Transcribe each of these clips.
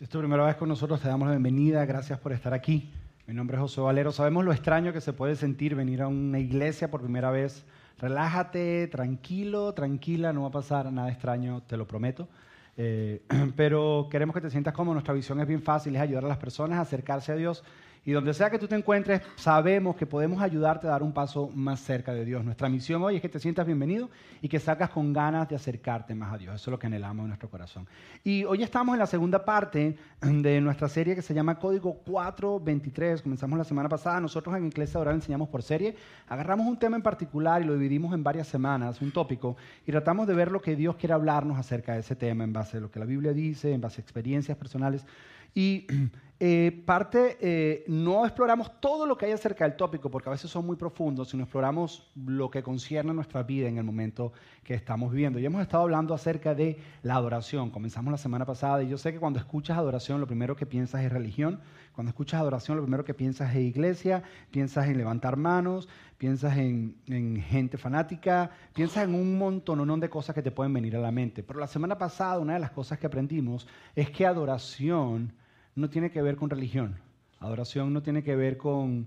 Si es tu primera vez con nosotros, te damos la bienvenida. Gracias por estar aquí. Mi nombre es José Valero. Sabemos lo extraño que se puede sentir venir a una iglesia por primera vez. Relájate, tranquilo, tranquila, no va a pasar nada extraño, te lo prometo. Eh, pero queremos que te sientas como nuestra visión es bien fácil, es ayudar a las personas a acercarse a Dios y donde sea que tú te encuentres, sabemos que podemos ayudarte a dar un paso más cerca de Dios. Nuestra misión hoy es que te sientas bienvenido y que salgas con ganas de acercarte más a Dios. Eso es lo que anhelamos en nuestro corazón. Y hoy estamos en la segunda parte de nuestra serie que se llama Código 423. Comenzamos la semana pasada. Nosotros en Iglesia Oral enseñamos por serie. Agarramos un tema en particular y lo dividimos en varias semanas, un tópico, y tratamos de ver lo que Dios quiere hablarnos acerca de ese tema en base a lo que la Biblia dice, en base a experiencias personales. Y eh, parte, eh, no exploramos todo lo que hay acerca del tópico, porque a veces son muy profundos, sino exploramos lo que concierne a nuestra vida en el momento que estamos viviendo. Y hemos estado hablando acerca de la adoración. Comenzamos la semana pasada y yo sé que cuando escuchas adoración, lo primero que piensas es religión. Cuando escuchas adoración, lo primero que piensas es iglesia, piensas en levantar manos, piensas en, en gente fanática, piensas en un montón de cosas que te pueden venir a la mente. Pero la semana pasada, una de las cosas que aprendimos es que adoración no tiene que ver con religión. Adoración no tiene que ver con,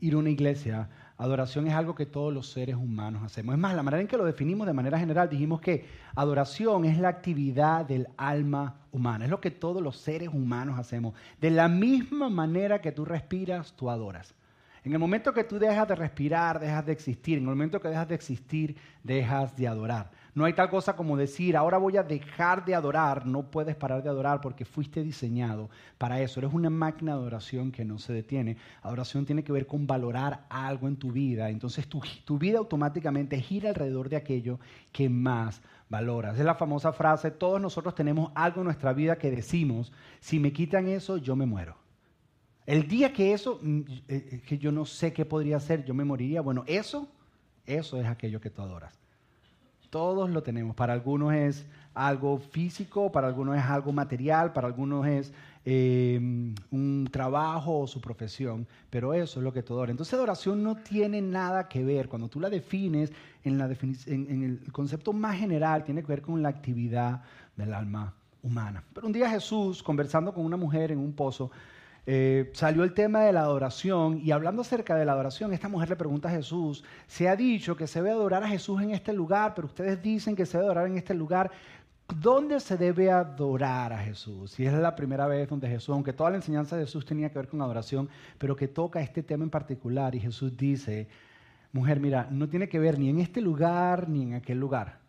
ir a una iglesia. Adoración es algo que todos los seres humanos hacemos. Es más, la manera en que lo definimos de manera general, dijimos que adoración es la actividad del alma humana. Es lo que todos los seres humanos hacemos. De la misma manera que tú respiras, tú adoras. En el momento que tú dejas de respirar, dejas de existir. En el momento que dejas de existir, dejas de adorar. No hay tal cosa como decir, ahora voy a dejar de adorar. No puedes parar de adorar porque fuiste diseñado para eso. Eres una máquina de adoración que no se detiene. Adoración tiene que ver con valorar algo en tu vida. Entonces tu, tu vida automáticamente gira alrededor de aquello que más valoras. Es la famosa frase, todos nosotros tenemos algo en nuestra vida que decimos, si me quitan eso, yo me muero. El día que eso, mm, eh, eh, que yo no sé qué podría ser, yo me moriría. Bueno, eso, eso es aquello que tú adoras. Todos lo tenemos. Para algunos es algo físico, para algunos es algo material, para algunos es em, un trabajo o su profesión, pero eso es lo que todo adora. Entonces, adoración no tiene nada que ver. Cuando tú la defines en, la en el concepto más general, tiene que ver con la actividad del alma humana. Pero un día Jesús, conversando con una mujer en un pozo, eh, salió el tema de la adoración y hablando acerca de la adoración, esta mujer le pregunta a Jesús, se ha dicho que se debe adorar a Jesús en este lugar, pero ustedes dicen que se debe adorar en este lugar. ¿Dónde se debe adorar a Jesús? Y es la primera vez donde Jesús, aunque toda la enseñanza de Jesús tenía que ver con adoración, pero que toca este tema en particular y Jesús dice, mujer, mira, no tiene que ver ni en este lugar ni en aquel lugar.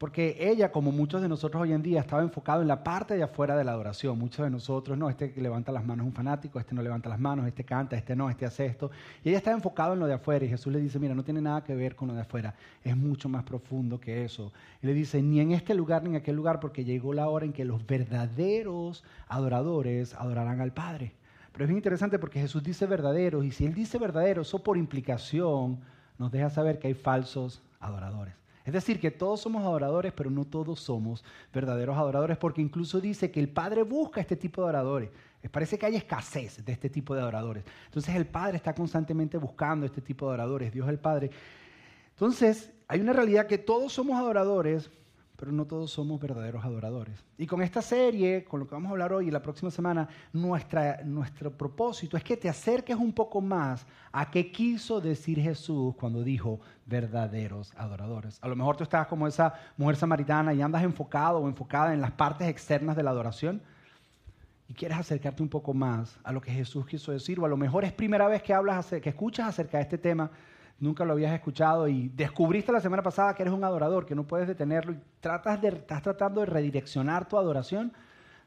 Porque ella, como muchos de nosotros hoy en día, estaba enfocado en la parte de afuera de la adoración. Muchos de nosotros, no, este levanta las manos es un fanático, este no levanta las manos, este canta, este no, este hace esto. Y ella estaba enfocado en lo de afuera. Y Jesús le dice, mira, no tiene nada que ver con lo de afuera. Es mucho más profundo que eso. Y le dice, ni en este lugar ni en aquel lugar, porque llegó la hora en que los verdaderos adoradores adorarán al Padre. Pero es bien interesante porque Jesús dice verdaderos. Y si Él dice verdaderos, eso por implicación nos deja saber que hay falsos adoradores. Es decir, que todos somos adoradores, pero no todos somos verdaderos adoradores, porque incluso dice que el Padre busca este tipo de adoradores. Parece que hay escasez de este tipo de adoradores. Entonces el Padre está constantemente buscando este tipo de adoradores, Dios el Padre. Entonces hay una realidad que todos somos adoradores, pero no todos somos verdaderos adoradores. Y con esta serie, con lo que vamos a hablar hoy y la próxima semana, nuestra, nuestro propósito es que te acerques un poco más a qué quiso decir Jesús cuando dijo verdaderos adoradores. A lo mejor tú estás como esa mujer samaritana y andas enfocado o enfocada en las partes externas de la adoración y quieres acercarte un poco más a lo que Jesús quiso decir, o a lo mejor es primera vez que hablas, que escuchas acerca de este tema nunca lo habías escuchado y descubriste la semana pasada que eres un adorador, que no puedes detenerlo y tratas de, estás tratando de redireccionar tu adoración,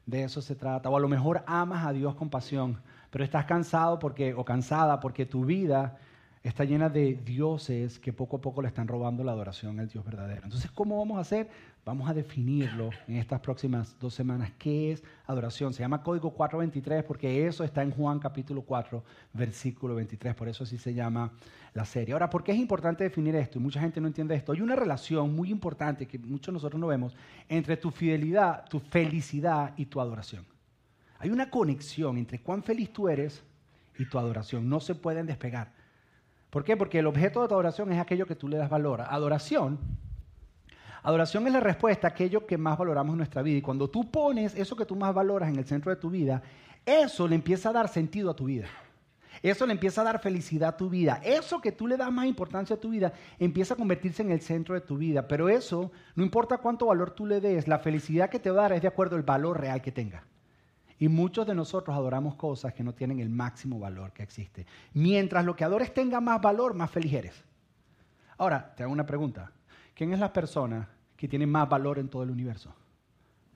de eso se trata. O a lo mejor amas a Dios con pasión, pero estás cansado porque, o cansada porque tu vida está llena de dioses que poco a poco le están robando la adoración al Dios verdadero. Entonces, ¿cómo vamos a hacer? Vamos a definirlo en estas próximas dos semanas. ¿Qué es adoración? Se llama Código 423 porque eso está en Juan capítulo 4, versículo 23. Por eso así se llama la serie. Ahora, ¿por qué es importante definir esto? Y mucha gente no entiende esto. Hay una relación muy importante que muchos de nosotros no vemos entre tu fidelidad, tu felicidad y tu adoración. Hay una conexión entre cuán feliz tú eres y tu adoración. No se pueden despegar. ¿Por qué? Porque el objeto de tu adoración es aquello que tú le das valor. Adoración, Adoración es la respuesta a aquello que más valoramos en nuestra vida. Y cuando tú pones eso que tú más valoras en el centro de tu vida, eso le empieza a dar sentido a tu vida. Eso le empieza a dar felicidad a tu vida. Eso que tú le das más importancia a tu vida empieza a convertirse en el centro de tu vida. Pero eso, no importa cuánto valor tú le des, la felicidad que te va a dar es de acuerdo al valor real que tenga. Y muchos de nosotros adoramos cosas que no tienen el máximo valor que existe. Mientras lo que adores tenga más valor, más feliz eres. Ahora, te hago una pregunta. ¿Quién es la persona que tiene más valor en todo el universo?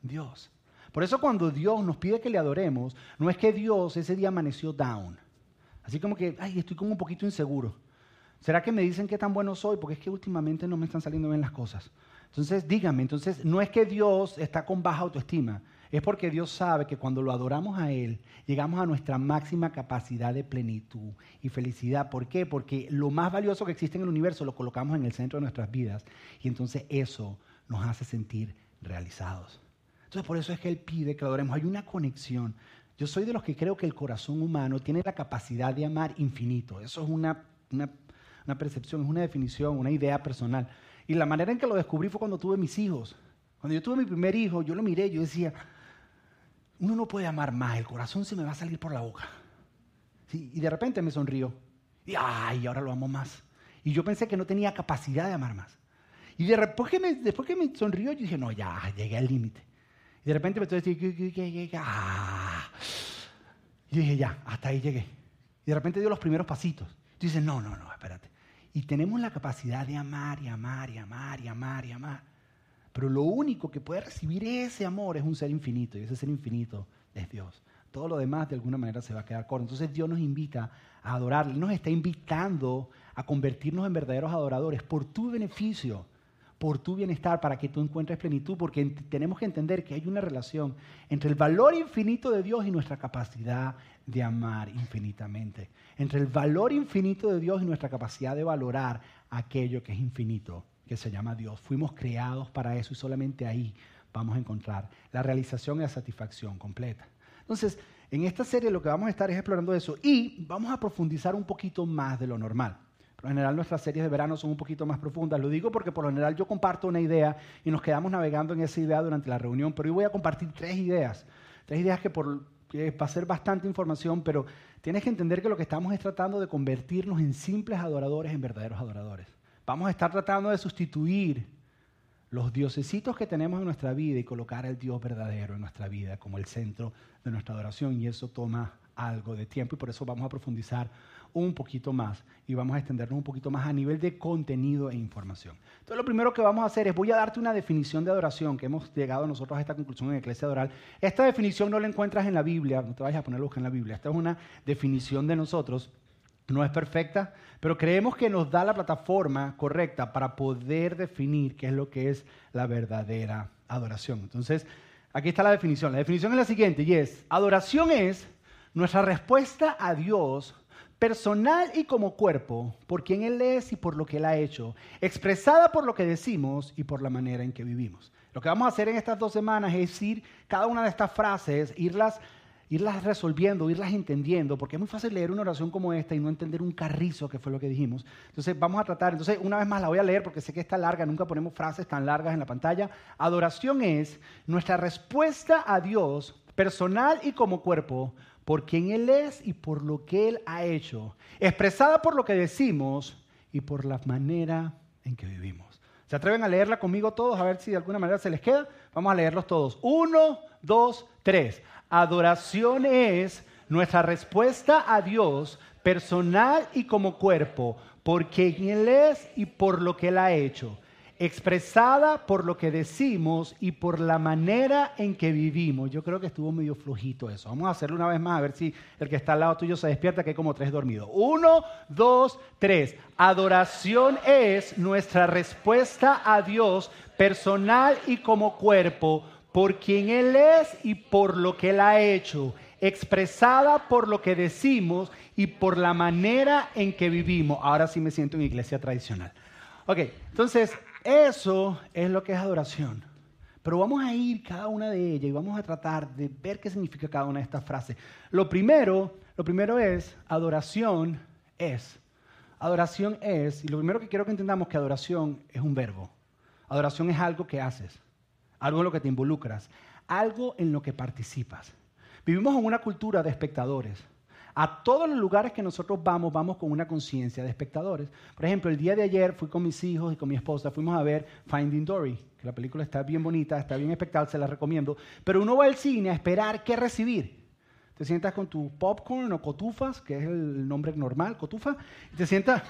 Dios. Por eso cuando Dios nos pide que le adoremos, no es que Dios ese día amaneció down. Así como que, ay, estoy como un poquito inseguro. ¿Será que me dicen qué tan bueno soy? Porque es que últimamente no me están saliendo bien las cosas. Entonces, dígame, entonces no es que Dios está con baja autoestima, es porque Dios sabe que cuando lo adoramos a Él, llegamos a nuestra máxima capacidad de plenitud y felicidad. ¿Por qué? Porque lo más valioso que existe en el universo lo colocamos en el centro de nuestras vidas y entonces eso nos hace sentir realizados. Entonces por eso es que Él pide que lo adoremos. Hay una conexión. Yo soy de los que creo que el corazón humano tiene la capacidad de amar infinito. Eso es una, una, una percepción, es una definición, una idea personal. Y la manera en que lo descubrí fue cuando tuve mis hijos. Cuando yo tuve mi primer hijo, yo lo miré, yo decía, uno no puede amar más, el corazón se me va a salir por la boca. y de repente me sonrió. Y ay, ahora lo amo más. Y yo pensé que no tenía capacidad de amar más. Y después que me, después que me sonrió, yo dije, no, ya, llegué al límite. Y de repente me estoy diciendo, ah. Y dije, ya, hasta ahí llegué. Y de repente dio los primeros pasitos. Y dices, no, no, no, espérate. Y tenemos la capacidad de amar y amar y amar y amar y amar. Pero lo único que puede recibir ese amor es un ser infinito y ese ser infinito es Dios. Todo lo demás de alguna manera se va a quedar corto. Entonces Dios nos invita a adorarle, nos está invitando a convertirnos en verdaderos adoradores por tu beneficio, por tu bienestar, para que tú encuentres plenitud, porque tenemos que entender que hay una relación entre el valor infinito de Dios y nuestra capacidad de amar infinitamente, entre el valor infinito de Dios y nuestra capacidad de valorar aquello que es infinito que se llama Dios. Fuimos creados para eso y solamente ahí vamos a encontrar la realización y la satisfacción completa. Entonces, en esta serie lo que vamos a estar es explorando eso y vamos a profundizar un poquito más de lo normal. Por lo general nuestras series de verano son un poquito más profundas. Lo digo porque por lo general yo comparto una idea y nos quedamos navegando en esa idea durante la reunión, pero hoy voy a compartir tres ideas. Tres ideas que, por, que ser bastante información, pero tienes que entender que lo que estamos es tratando de convertirnos en simples adoradores en verdaderos adoradores. Vamos a estar tratando de sustituir los diosesitos que tenemos en nuestra vida y colocar al Dios verdadero en nuestra vida como el centro de nuestra adoración. Y eso toma algo de tiempo y por eso vamos a profundizar un poquito más y vamos a extendernos un poquito más a nivel de contenido e información. Entonces lo primero que vamos a hacer es voy a darte una definición de adoración que hemos llegado nosotros a esta conclusión en Iglesia Adoral. Esta definición no la encuentras en la Biblia, no te vayas a poner en la Biblia, esta es una definición de nosotros no es perfecta, pero creemos que nos da la plataforma correcta para poder definir qué es lo que es la verdadera adoración. Entonces, aquí está la definición. La definición es la siguiente y es, adoración es nuestra respuesta a Dios personal y como cuerpo, por quien Él es y por lo que Él ha hecho, expresada por lo que decimos y por la manera en que vivimos. Lo que vamos a hacer en estas dos semanas es ir cada una de estas frases, irlas irlas resolviendo, irlas entendiendo, porque es muy fácil leer una oración como esta y no entender un carrizo, que fue lo que dijimos. Entonces vamos a tratar, entonces una vez más la voy a leer porque sé que está larga, nunca ponemos frases tan largas en la pantalla. Adoración es nuestra respuesta a Dios personal y como cuerpo por quien Él es y por lo que Él ha hecho, expresada por lo que decimos y por la manera en que vivimos. ¿Se atreven a leerla conmigo todos? A ver si de alguna manera se les queda. Vamos a leerlos todos. Uno, dos, tres. Adoración es nuestra respuesta a Dios personal y como cuerpo, por quien Él es y por lo que Él ha hecho, expresada por lo que decimos y por la manera en que vivimos. Yo creo que estuvo medio flojito eso. Vamos a hacerlo una vez más, a ver si el que está al lado tuyo se despierta, que hay como tres dormidos. Uno, dos, tres. Adoración es nuestra respuesta a Dios personal y como cuerpo por quien Él es y por lo que Él ha hecho, expresada por lo que decimos y por la manera en que vivimos. Ahora sí me siento en iglesia tradicional. Ok, entonces eso es lo que es adoración. Pero vamos a ir cada una de ellas y vamos a tratar de ver qué significa cada una de estas frases. Lo primero, lo primero es adoración es. Adoración es, y lo primero que quiero que entendamos es que adoración es un verbo. Adoración es algo que haces, algo en lo que te involucras, algo en lo que participas. Vivimos en una cultura de espectadores. A todos los lugares que nosotros vamos, vamos con una conciencia de espectadores. Por ejemplo, el día de ayer fui con mis hijos y con mi esposa, fuimos a ver Finding Dory, que la película está bien bonita, está bien espectacular, se la recomiendo. Pero uno va al cine a esperar qué recibir. Te sientas con tu popcorn o cotufas, que es el nombre normal, cotufa, y te sientas,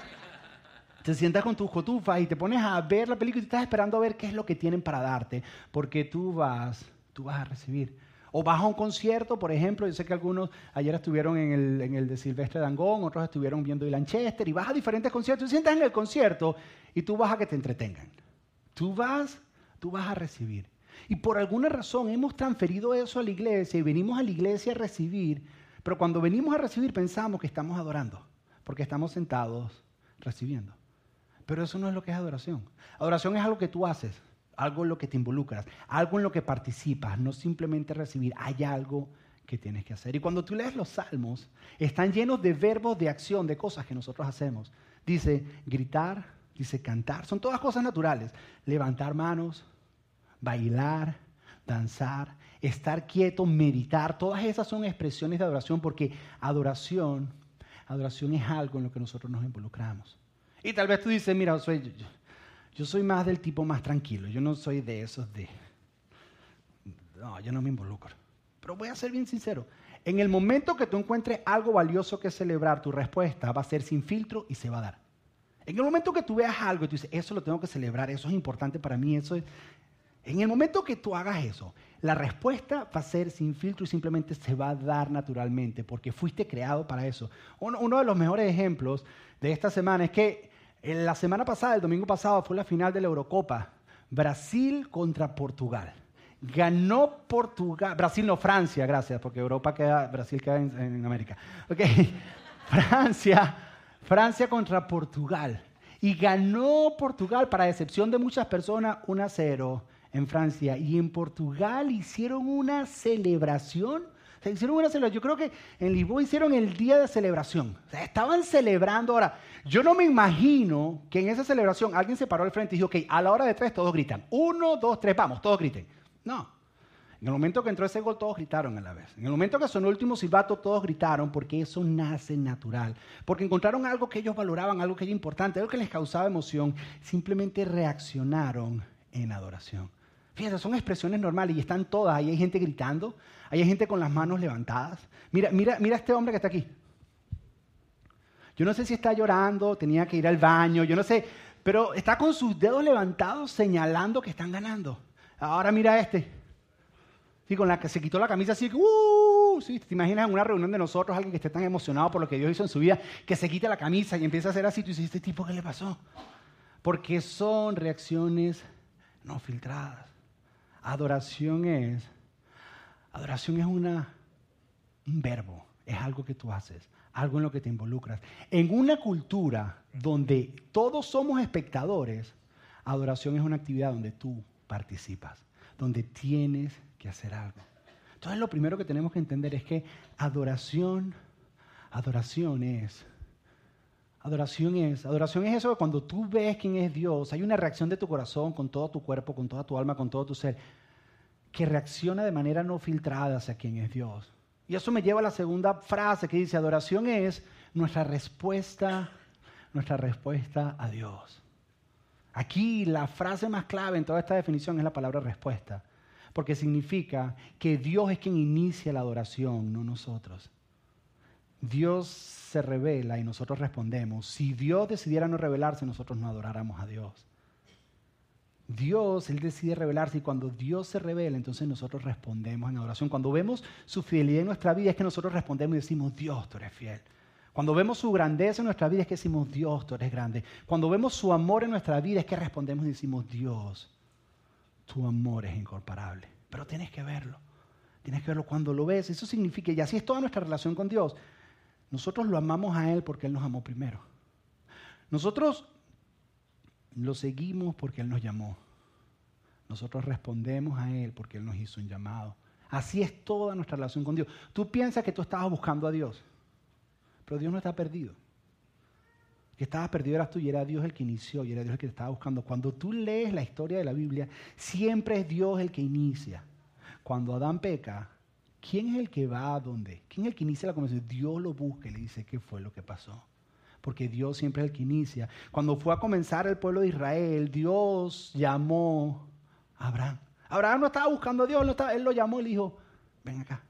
te sientas con tus cotufas y te pones a ver la película y estás esperando a ver qué es lo que tienen para darte, porque tú vas, tú vas a recibir. O vas a un concierto, por ejemplo, yo sé que algunos ayer estuvieron en el, de Silvestre Dangón, otros estuvieron viendo el Lanchester, y vas a diferentes conciertos, y sientas en el concierto y tú vas a que te entretengan. Tú vas, tú vas a recibir. Y por alguna razón hemos transferido eso a la iglesia y venimos a la iglesia a recibir, pero cuando venimos a recibir pensamos que estamos adorando, porque estamos sentados recibiendo. Pero eso no es lo que es adoración. Adoración es algo que tú haces algo en lo que te involucras, algo en lo que participas, no simplemente recibir, hay algo que tienes que hacer. Y cuando tú lees los salmos, están llenos de verbos de acción, de cosas que nosotros hacemos. Dice gritar, dice cantar, son todas cosas naturales. Levantar manos, bailar, danzar, estar quieto, meditar, todas esas son expresiones de adoración porque adoración, adoración es algo en lo que nosotros nos involucramos. Y tal vez tú dices, mira, soy, yo soy más del tipo más tranquilo. Yo no soy de esos de... No, yo no me involucro. Pero voy a ser bien sincero. En el momento que tú encuentres algo valioso que celebrar, tu respuesta va a ser sin filtro y se va a dar. En el momento que tú veas algo y tú dices, eso lo tengo que celebrar, eso es importante para mí, eso es... En el momento que tú hagas eso, la respuesta va a ser sin filtro y simplemente se va a dar naturalmente, porque fuiste creado para eso. Uno, uno de los mejores ejemplos de esta semana es que la semana pasada, el domingo pasado, fue la final de la Eurocopa. Brasil contra Portugal. Ganó Portugal, Brasil no, Francia, gracias, porque Europa queda, Brasil queda en, América. Okay. Francia, Francia contra Portugal. Y ganó Portugal, para excepción de muchas personas, 1 a 0 en Francia. Y en Portugal hicieron una celebración Yo creo que en Lisboa hicieron el día de celebración. estaban celebrando. Ahora, yo no me imagino que en esa celebración alguien se paró al frente y dijo, ok, a la hora de tres todos gritan. Uno, dos, tres, vamos, todos griten. No. En el momento que entró ese gol, todos gritaron a la vez. En el momento que sonó el último silbato, todos gritaron porque eso nace natural. Porque encontraron algo que ellos valoraban, algo que era importante, algo que les causaba emoción. Simplemente reaccionaron en adoración. Fíjense, son expresiones normales y están todas. Ahí hay gente gritando, hay gente con las manos levantadas. Mira, mira, mira este hombre que está aquí. Yo no sé si está llorando, tenía que ir al baño, yo no sé, pero está con sus dedos levantados señalando que están ganando. Ahora mira este. Sí, con la que se quitó la camisa así, uh, sí, te imaginas en una reunión de nosotros alguien que esté tan emocionado por lo que Dios hizo en su vida, que se quite la camisa y empieza a hacer así, tú dices, ¿este tipo qué le pasó? Porque son reacciones no filtradas. Adoración es, adoración es una, un verbo, es algo que tú haces, algo en lo que te involucras. En una cultura donde todos somos espectadores, adoración es una actividad donde tú participas, donde tienes que hacer algo. Entonces lo primero que tenemos que entender es que adoración, adoración es Adoración es, adoración es eso que cuando tú ves quién es Dios, hay una reacción de tu corazón, con todo tu cuerpo, con toda tu alma, con todo tu ser, que reacciona de manera no filtrada hacia quién es Dios. Y eso me lleva a la segunda frase que dice, adoración es nuestra respuesta, nuestra respuesta a Dios. Aquí la frase más clave en toda esta definición es la palabra respuesta, porque significa que Dios es quien inicia la adoración, no nosotros. Dios se revela y nosotros respondemos. Si Dios decidiera no revelarse, nosotros no adoráramos a Dios. Dios, Él decide revelarse y cuando Dios se revela, entonces nosotros respondemos en adoración. Cuando vemos su fidelidad en nuestra vida es que nosotros respondemos y decimos, Dios, tú eres fiel. Cuando vemos su grandeza en nuestra vida es que decimos, Dios, tú eres grande. Cuando vemos su amor en nuestra vida es que respondemos y decimos, Dios, tu amor es incomparable. Pero tienes que verlo. Tienes que verlo cuando lo ves. Eso significa, y así es toda nuestra relación con Dios. Nosotros lo amamos a Él porque Él nos amó primero. Nosotros lo seguimos porque Él nos llamó. Nosotros respondemos a Él porque Él nos hizo un llamado. Así es toda nuestra relación con Dios. Tú piensas que tú estabas buscando a Dios, pero Dios no está perdido. que estabas perdido eras tú y era Dios el que inició y era Dios el que te estaba buscando. Cuando tú lees la historia de la Biblia, siempre es Dios el que inicia. Cuando Adán peca, ¿quién es el que va a dónde? ¿Quién es el que inicia la conversación? Dios lo busca y le dice qué fue lo que pasó. Porque Dios siempre es el que inicia. Cuando fue a comenzar el pueblo de Israel, Dios llamó a Abraham. Abraham no estaba buscando a Dios, él lo llamó y le dijo, ven acá.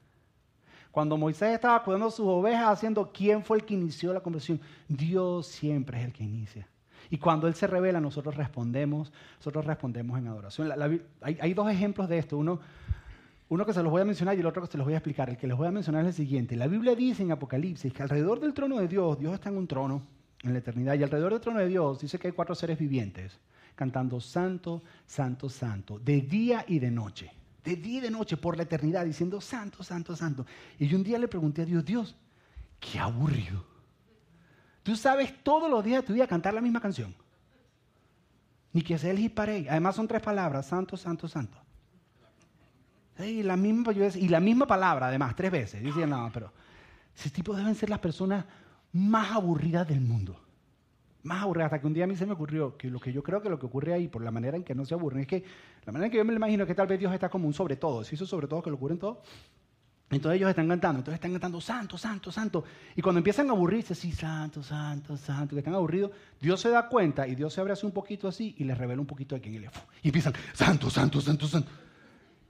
Cuando Moisés estaba cuidando sus ovejas, haciendo quién fue el que inició la conversación, Dios siempre es el que inicia. Y cuando Él se revela, nosotros respondemos, nosotros respondemos en adoración. hay, dos ejemplos de esto. Uno, uno que se los voy a mencionar y el otro que se los voy a explicar. El que les voy a mencionar es el siguiente. La Biblia dice en Apocalipsis que alrededor del trono de Dios, Dios está en un trono en la eternidad, y alrededor del trono de Dios dice que hay cuatro seres vivientes cantando santo, santo, santo, de día y de noche de día y de noche por la eternidad diciendo santo, santo, santo. Y yo un día le pregunté a Dios, Dios, qué aburrido. Tú sabes todos los días de tu vida cantar la misma canción. Ni que sea el hisparey. Además son tres palabras, santo, santo, santo. Y la misma, y la misma palabra, además, tres veces. Dice, no, pero ese tipo deben ser las personas más aburridas del mundo más aburrida, hasta que un día a mí se me ocurrió que lo que yo creo que lo que ocurre ahí, por la manera en que no se aburren, es que la manera en que yo me lo imagino es que tal vez Dios está como un sobre todo, si eso sobre todo que lo ocurren todo. Entonces ellos están cantando, entonces están cantando santo, santo, santo. Y cuando empiezan a aburrirse, sí, santo, santo, santo, que están aburridos, Dios se da cuenta y Dios se abre así un poquito así y les revela un poquito de quién él es. Y empiezan, santo, santo, santo, santo.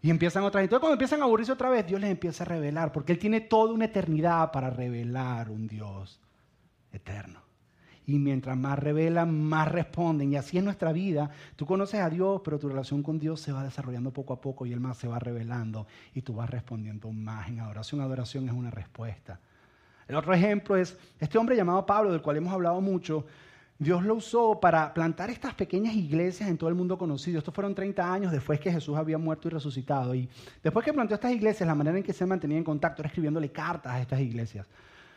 Y empiezan otra vez. Entonces cuando empiezan a aburrirse otra vez, Dios les empieza a revelar, porque Él tiene toda una eternidad para revelar un Dios eterno. Y mientras más revelan, más responden. Y así es nuestra vida. Tú conoces a Dios, pero tu relación con Dios se va desarrollando poco a poco y Él más se va revelando y tú vas respondiendo más en adoración. Adoración es una respuesta. El otro ejemplo es este hombre llamado Pablo, del cual hemos hablado mucho. Dios lo usó para plantar estas pequeñas iglesias en todo el mundo conocido. Estos fueron 30 años después que Jesús había muerto y resucitado. Y después que plantó estas iglesias, la manera en que se mantenía en contacto era escribiéndole cartas a estas iglesias.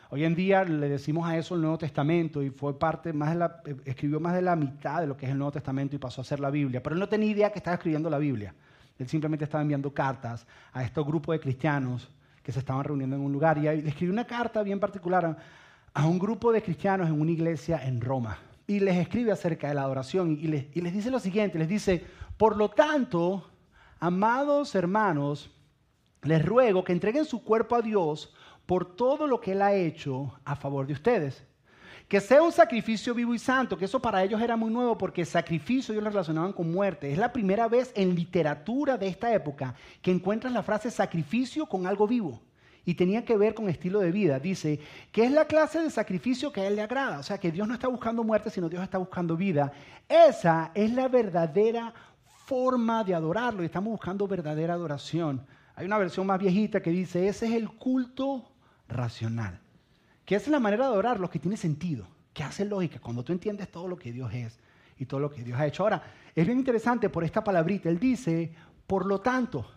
Hoy en día le decimos a eso el Nuevo Testamento y fue parte más de la, escribió más de la mitad de lo que es el Nuevo Testamento y pasó a ser la Biblia. Pero él no tenía idea que estaba escribiendo la Biblia. Él simplemente estaba enviando cartas a estos grupos de cristianos que se estaban reuniendo en un lugar. Y le escribió una carta bien particular a, un grupo de cristianos en una iglesia en Roma. Y les escribe acerca de la adoración y les, dice lo siguiente, les dice, por lo tanto, amados hermanos, les ruego que entreguen su cuerpo a Dios por todo lo que Él ha hecho a favor de ustedes. Que sea un sacrificio vivo y santo, que eso para ellos era muy nuevo porque sacrificio ellos lo relacionaban con muerte. Es la primera vez en literatura de esta época que encuentras la frase sacrificio con algo vivo. Y tenía que ver con estilo de vida. Dice que es la clase de sacrificio que a Él le agrada. O sea, que Dios no está buscando muerte, sino Dios está buscando vida. Esa es la verdadera forma de adorarlo y estamos buscando verdadera adoración. Hay una versión más viejita que dice, ese es el culto racional. Que es la manera de adorar lo que tiene sentido, que hace lógica, cuando tú entiendes todo lo que Dios es y todo lo que Dios ha hecho. Ahora, es bien interesante por esta palabrita. Él dice, por lo tanto,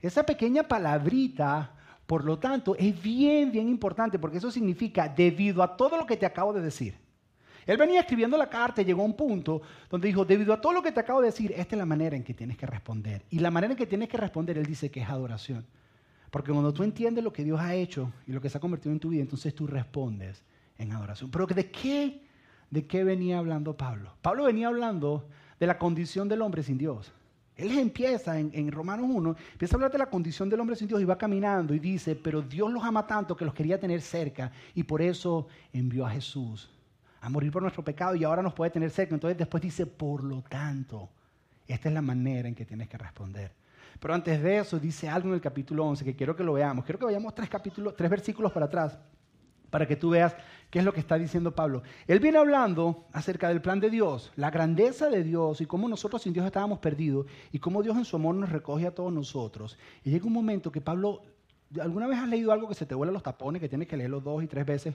esa pequeña palabrita, por lo tanto, es bien, bien importante porque eso significa debido a todo lo que te acabo de decir. Él venía escribiendo la carta y llegó a un punto donde dijo, debido a todo lo que te acabo de decir, esta es la manera en que tienes que responder. Y la manera en que tienes que responder, él dice que es adoración. Porque cuando tú entiendes lo que Dios ha hecho y lo que se ha convertido en tu vida, entonces tú respondes en adoración. Pero ¿de qué, de qué venía hablando Pablo? Pablo venía hablando de la condición del hombre sin Dios. Él empieza en, Romanos 1, empieza a hablar de la condición del hombre sin Dios y va caminando y dice, pero Dios los ama tanto que los quería tener cerca y por eso envió a Jesús a morir por nuestro pecado y ahora nos puede tener cerca. Entonces después dice, por lo tanto, esta es la manera en que tienes que responder. Pero antes de eso dice algo en el capítulo 11 que quiero que lo veamos. Quiero que vayamos tres versículos para atrás para que tú veas qué es lo que está diciendo Pablo. Él viene hablando acerca del plan de Dios, la grandeza de Dios y cómo nosotros sin Dios estábamos perdidos y cómo Dios en su amor nos recoge a todos nosotros. Y llega un momento que Pablo, ¿alguna vez has leído algo que se te vuela los tapones, que tienes que leerlo dos y tres veces?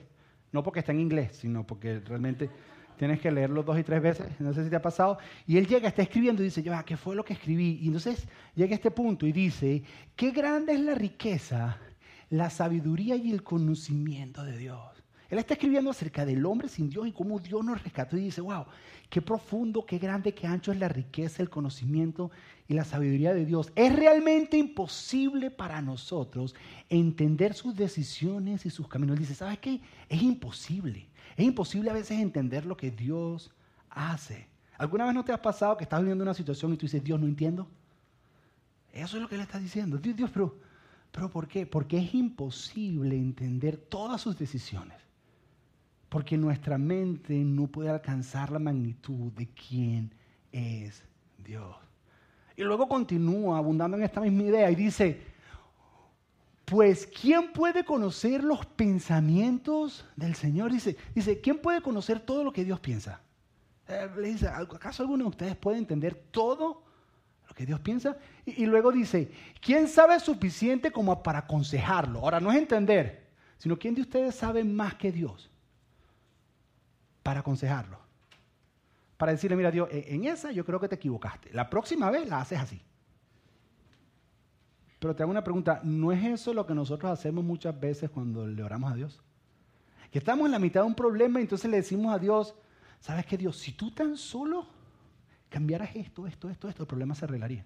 No porque está en inglés, sino porque realmente tienes que leerlo dos y tres veces, no sé si te ha pasado, y él llega, está escribiendo y dice, yo, ¿qué fue lo que escribí? Y entonces llega a este punto y dice, qué grande es la riqueza, la sabiduría y el conocimiento de Dios. Él está escribiendo acerca del hombre sin Dios y cómo Dios nos rescató y dice, wow, qué profundo, qué grande, qué ancho es la riqueza, el conocimiento y la sabiduría de Dios. Es realmente imposible para nosotros entender sus decisiones y sus caminos. Dice, ¿sabes qué? Es imposible. Es imposible a veces entender lo que Dios hace. ¿Alguna vez no te has pasado que estás viviendo una situación y tú dices, Dios, no entiendo? Eso es lo que él está diciendo. Dios, Dios, pero, pero ¿por qué? Porque es imposible entender todas sus decisiones. Porque nuestra mente no puede alcanzar la magnitud de quién es Dios. Y luego continúa abundando en esta misma idea y dice, pues ¿quién puede conocer los pensamientos del Señor? Dice, dice ¿quién puede conocer todo lo que Dios piensa? Eh, le dice, ¿acaso alguno de ustedes puede entender todo lo que Dios piensa? Y, y, luego dice, ¿quién sabe suficiente como para aconsejarlo? Ahora, no es entender, sino ¿quién de ustedes sabe más que Dios? para aconsejarlo. Para decirle, mira Dios, en esa yo creo que te equivocaste. La próxima vez la haces así. Pero te hago una pregunta, ¿no es eso lo que nosotros hacemos muchas veces cuando le oramos a Dios? Que estamos en la mitad de un problema y entonces le decimos a Dios, ¿sabes qué Dios? Si tú tan solo cambiaras esto, esto, esto, esto, el problema se arreglaría.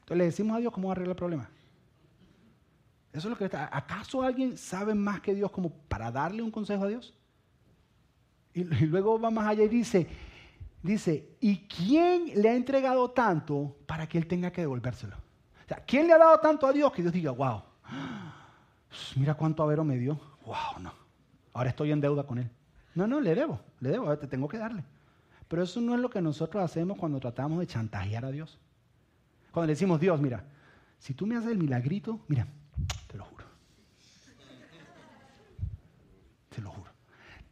Entonces le decimos a Dios cómo arreglar el problema. Eso es lo que está. ¿Acaso alguien sabe más que Dios como para darle un consejo a Dios? Y, luego va más allá y dice, dice, ¿y quién le ha entregado tanto para que él tenga que devolvérselo? O sea, ¿quién le ha dado tanto a Dios que Dios diga, wow, mira cuánto avero me dio? Wow, no, ahora estoy en deuda con él. No, no, le debo, le debo, te tengo que darle. Pero eso no es lo que nosotros hacemos cuando tratamos de chantajear a Dios. Cuando le decimos, Dios, mira, si tú me haces el milagrito, mira, te lo juro. Te lo juro.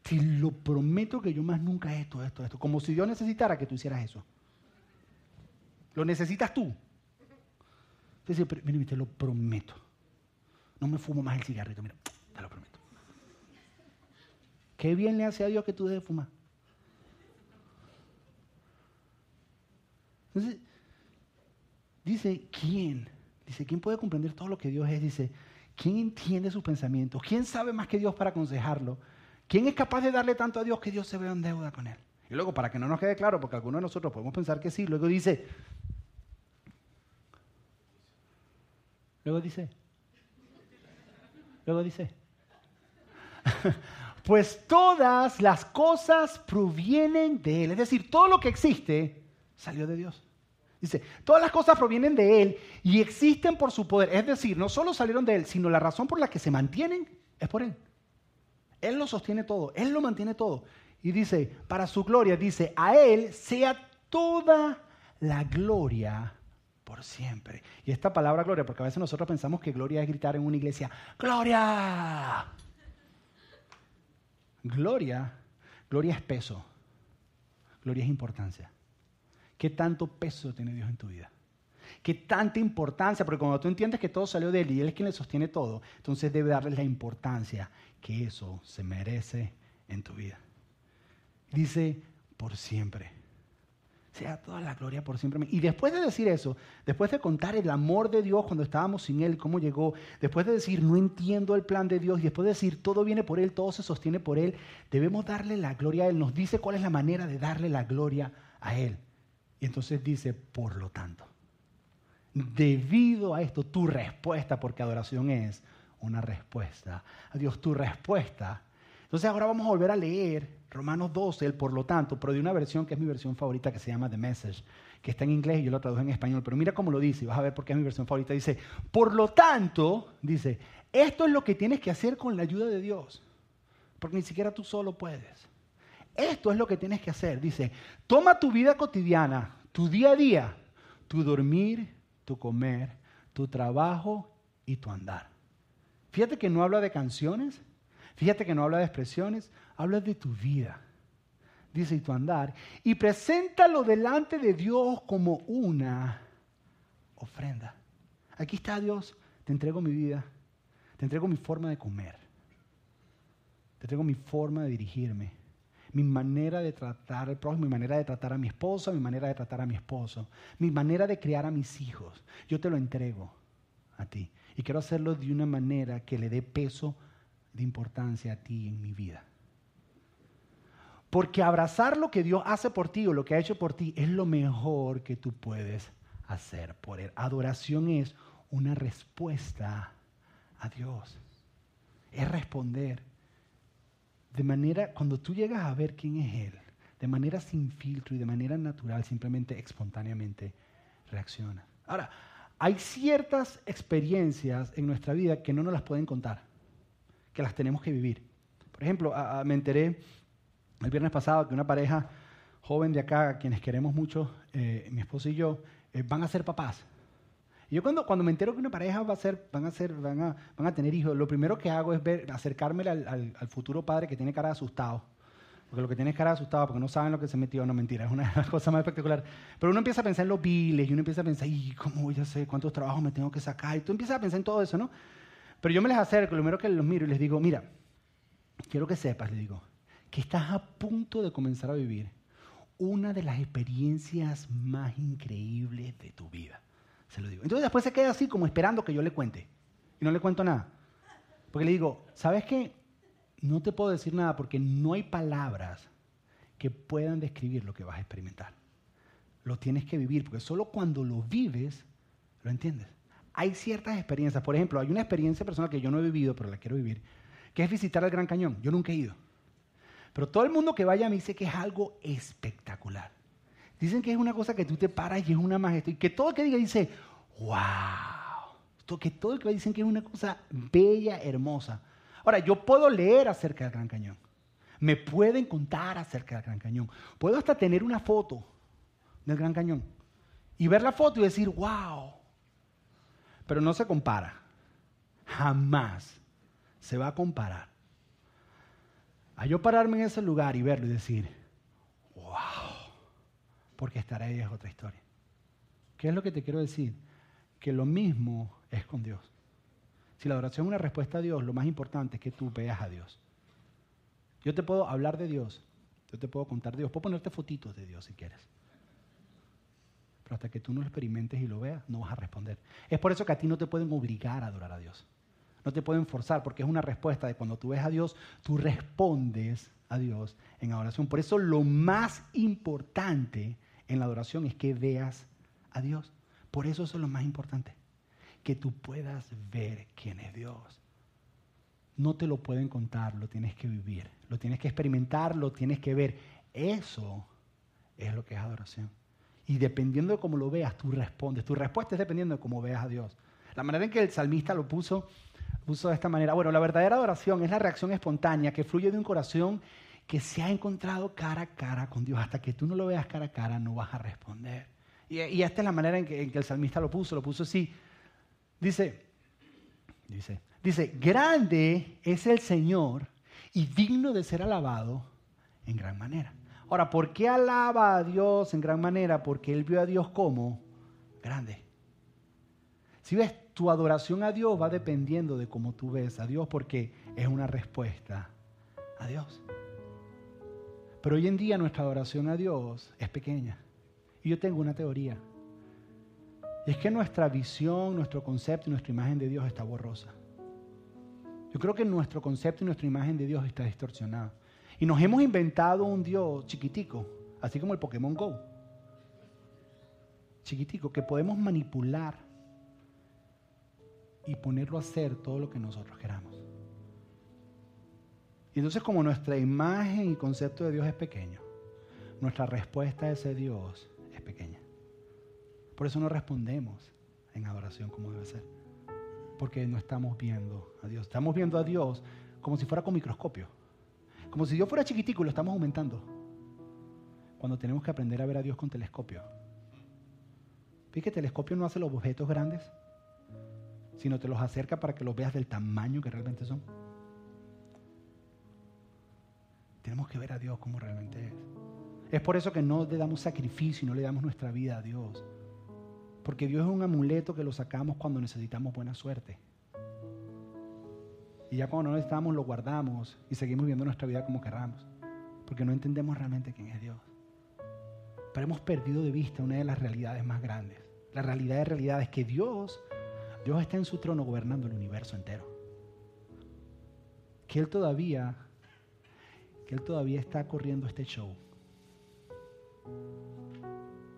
Te lo prometo que yo más nunca esto, esto, esto. Como si Dios necesitara que tú hicieras eso. Lo necesitas tú. Entonces, mira, te lo prometo. No me fumo más el cigarrito, mira, te lo prometo. Qué bien le hace a Dios que tú dejes fumar. Entonces, dice, ¿quién? Dice, ¿quién puede comprender todo lo que Dios es? Dice, ¿quién entiende sus pensamientos? ¿Quién sabe más que Dios para aconsejarlo? ¿Quién es capaz de darle tanto a Dios que Dios se vea en deuda con él? Y luego, para que no nos quede claro, porque algunos de nosotros podemos pensar que sí, luego dice, luego dice, luego dice, pues todas las cosas provienen de Él. Es decir, todo lo que existe salió de Dios. Dice, todas las cosas provienen de Él y existen por su poder. Es decir, no solo salieron de Él, sino la razón por la que se mantienen es por Él. Él lo sostiene todo, Él lo mantiene todo. Y dice, para su gloria, dice, a Él sea toda la gloria por siempre. Y esta palabra gloria, porque a veces nosotros pensamos que gloria es gritar en una iglesia, gloria. Gloria, gloria es peso, gloria es importancia. ¿Qué tanto peso tiene Dios en tu vida? ¿Qué tanta importancia? Porque cuando tú entiendes que todo salió de Él y Él es quien le sostiene todo, entonces debe darle la importancia que eso se merece en tu vida. Dice, por siempre. Sea toda la gloria por siempre. Y después de decir eso, después de contar el amor de Dios cuando estábamos sin Él, cómo llegó, después de decir, no entiendo el plan de Dios, y después de decir, todo viene por Él, todo se sostiene por Él, debemos darle la gloria a Él. Nos dice cuál es la manera de darle la gloria a Él. Y entonces dice, por lo tanto, debido a esto, tu respuesta, porque adoración es una respuesta a Dios, tu respuesta. Entonces ahora vamos a volver a leer Romanos 12, el por lo tanto, pero de una versión que es mi versión favorita que se llama The Message, que está en inglés y yo lo traduje en español, pero mira cómo lo dice, vas a ver por qué es mi versión favorita. Dice, por lo tanto, dice, esto es lo que tienes que hacer con la ayuda de Dios, porque ni siquiera tú solo puedes. Esto es lo que tienes que hacer. Dice, toma tu vida cotidiana, tu día a día, tu dormir, tu comer, tu trabajo y tu andar. Fíjate que no habla de canciones, fíjate que no habla de expresiones, habla de tu vida. Dice, y tu andar. Y preséntalo delante de Dios como una ofrenda. Aquí está Dios, te entrego mi vida, te entrego mi forma de comer, te entrego mi forma de dirigirme, mi manera de tratar al prójimo, mi manera de tratar a mi esposa, mi manera de tratar a mi esposo, mi manera de criar a mis hijos. Yo te lo entrego a ti. Y quiero hacerlo de una manera que le dé peso de importancia a ti en mi vida. Porque abrazar lo que Dios hace por ti o lo que ha hecho por ti es lo mejor que tú puedes hacer por Él. Adoración es una respuesta a Dios. Es responder de manera, cuando tú llegas a ver quién es Él, de manera sin filtro y de manera natural, simplemente espontáneamente reacciona. Ahora, hay ciertas experiencias en nuestra vida que no nos las pueden contar, que las tenemos que vivir. Por ejemplo, me enteré el viernes pasado que una pareja joven de acá, quienes queremos mucho, eh, mi esposo y yo, eh, van a ser papás. Y yo cuando, cuando me entero que una pareja va a ser, van, a ser, van, a, van a tener hijos, lo primero que hago es ver, acercarme al, futuro padre que tiene cara de asustado. Porque lo que tiene es cara de asustado porque no saben lo que se metió, no mentira, es una cosas más espectaculares. Pero uno empieza a pensar en los biles y uno empieza a pensar, ¿y cómo voy a hacer? ¿Cuántos trabajos me tengo que sacar? Y tú empiezas a pensar en todo eso, ¿no? Pero yo me les acerco, lo primero que los miro y les digo, mira, quiero que sepas, les digo, que estás a punto de comenzar a vivir una de las experiencias más increíbles de tu vida. Se lo digo. Entonces después se queda así como esperando que yo le cuente. Y no le cuento nada. Porque le digo, ¿sabes qué? No te puedo decir nada porque no hay palabras que puedan describir lo que vas a experimentar. Lo tienes que vivir, porque solo cuando lo vives, lo entiendes. Hay ciertas experiencias. Por ejemplo, hay una experiencia personal que yo no he vivido, pero la quiero vivir, que es visitar el Gran Cañón. Yo nunca he ido. Pero todo el mundo que vaya me dice que es algo espectacular. Dicen que es una cosa que tú te paras y es una majestad. Y que todo el que diga dice, wow. Que todo el que dicen que es una cosa bella, hermosa. Ahora, yo puedo leer acerca del Gran Cañón. Me pueden contar acerca del Gran Cañón. Puedo hasta tener una foto del Gran Cañón. Y ver la foto y decir, wow. Pero no se compara. Jamás se va a comparar a yo pararme en ese lugar y verlo y decir, wow, porque estar ahí es otra historia. ¿Qué es lo que te quiero decir? Que lo mismo es con Dios. Si la oración es una respuesta a Dios, lo más importante es que tú veas a Dios. Yo te puedo hablar de Dios, yo te puedo contar Dios, puedo ponerte fotitos de Dios si quieres. Pero hasta que tú no lo experimentes y lo veas, no vas a responder. Es por eso que a ti no te pueden obligar a adorar a Dios. No te pueden forzar porque es una respuesta de cuando tú ves a Dios, tú respondes a Dios en adoración. Por eso lo más importante en la adoración es que veas a Dios. Por eso eso es lo más importante. Que tú puedas ver quién es Dios. No te lo pueden contar, lo tienes que vivir, lo tienes que experimentar, lo tienes que ver. Eso es lo que es adoración. Y dependiendo de cómo lo veas, tú respondes. Tu respuesta es dependiendo de cómo veas a Dios. La manera en que el salmista lo puso puso de esta manera. Bueno, la verdadera adoración es la reacción espontánea que fluye de un corazón que se ha encontrado cara a cara con Dios. Hasta que tú no lo veas cara a cara, no vas a responder. Y, esta es la manera en que, en que, el salmista lo puso. Lo puso así. Dice, dice, dice, grande es el Señor y digno de ser alabado en gran manera. Ahora, ¿por qué alaba a Dios en gran manera? Porque él vio a Dios como grande. Si ves, tu adoración a Dios va dependiendo de cómo tú ves a Dios porque es una respuesta a Dios. Pero hoy en día nuestra adoración a Dios es pequeña. Y yo tengo una teoría. Y es que nuestra visión, nuestro concepto y nuestra imagen de Dios está borrosa. Yo creo que nuestro concepto y nuestra imagen de Dios está distorsionado. Y nos hemos inventado un Dios chiquitico, así como el Pokémon Go. Chiquitico, que podemos manipular y ponerlo a hacer todo lo que nosotros queramos. Y entonces como nuestra imagen y concepto de Dios es pequeño, nuestra respuesta a ese Dios es pequeña. Por eso no respondemos en adoración como debe ser. Porque no estamos viendo a Dios. Estamos viendo a Dios como si fuera con microscopio. Como si Dios fuera chiquitico y lo estamos aumentando. Cuando tenemos que aprender a ver a Dios con telescopio. ¿Ves que el telescopio no hace los objetos grandes? sino te los acerca para que los veas del tamaño que realmente son. Tenemos que ver a Dios como realmente es. Es por eso que no le damos sacrificio y no le damos nuestra vida a Dios. Porque Dios es un amuleto que lo sacamos cuando necesitamos buena suerte. Y ya cuando no necesitamos lo guardamos y seguimos viviendo nuestra vida como querramos. Porque no entendemos realmente quién es Dios. Pero hemos perdido de vista una de las realidades más grandes. La realidad de realidad es que Dios Dios está en su trono gobernando el universo entero. que Él todavía, que Él todavía está corriendo este show.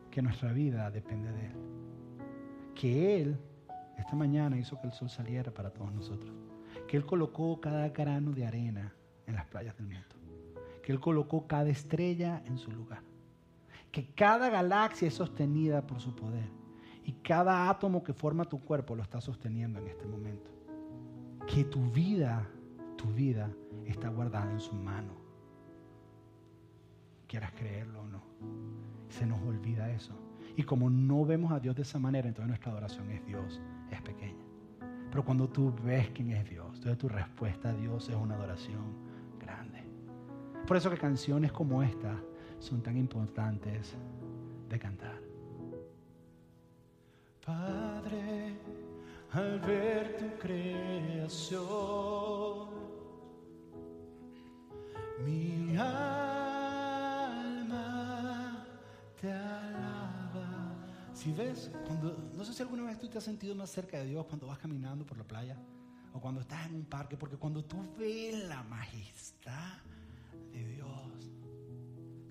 Que nuestra vida depende de Él. Que Él esta mañana hizo que el sol saliera para todos nosotros. Que Él colocó cada grano de arena en las playas del mundo. Que Él colocó cada estrella en su lugar. Que cada galaxia es sostenida por su poder. Y cada átomo que forma tu cuerpo lo está sosteniendo en este momento. Que tu vida, tu vida está guardada en su mano. Quieras creerlo o no. Se nos olvida eso. Y como no vemos a Dios de esa manera, entonces nuestra adoración es Dios es pequeña. Pero cuando tú ves quién es Dios, entonces tu respuesta a Dios es una adoración grande. Por eso que canciones como esta son tan importantes de cantar. Padre, al ver tu creación, mi alma si ves, no sé si alguna vez tú te has sentido más cerca de Dios cuando vas caminando por la playa o cuando estás en un parque, porque cuando tú ves la majestad de Dios,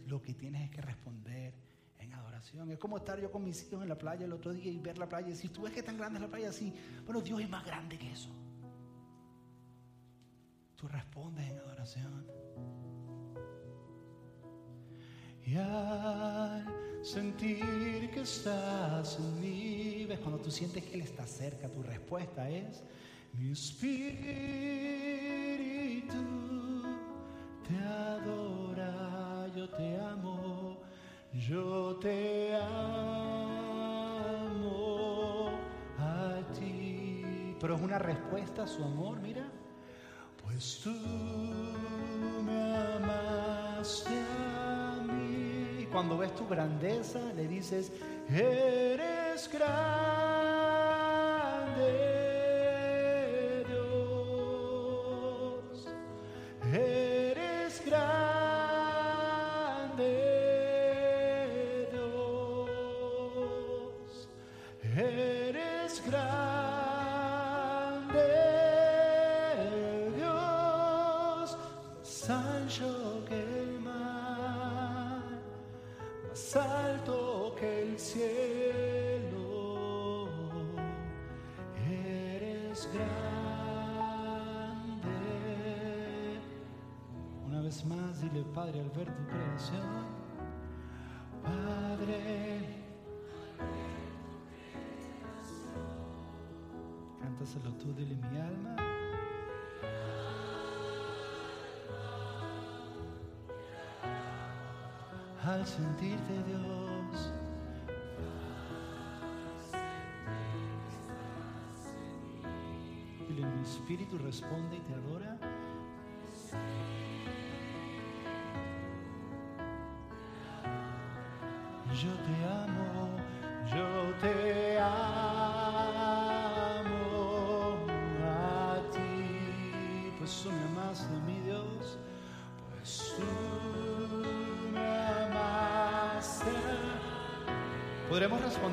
lo que tienes es que responder en adoración. Es como estar yo con mis hijos en la playa el otro día y ver la playa y decir, tú ves que tan grande es la playa así, bueno, Dios es más grande que eso. Tú respondes en adoración. Y al sentir que estás en mí, ves cuando tú sientes que Él está cerca, tu respuesta es, mi espíritu te adora, yo te amo, yo te amo a ti. Pero es una respuesta a su amor, mira, pues tú me amaste cuando ves tu grandeza, le dices, eres grande, Cántaselo tú, dile mi alma. al sentirte Dios. Y mi espíritu responde y te adora.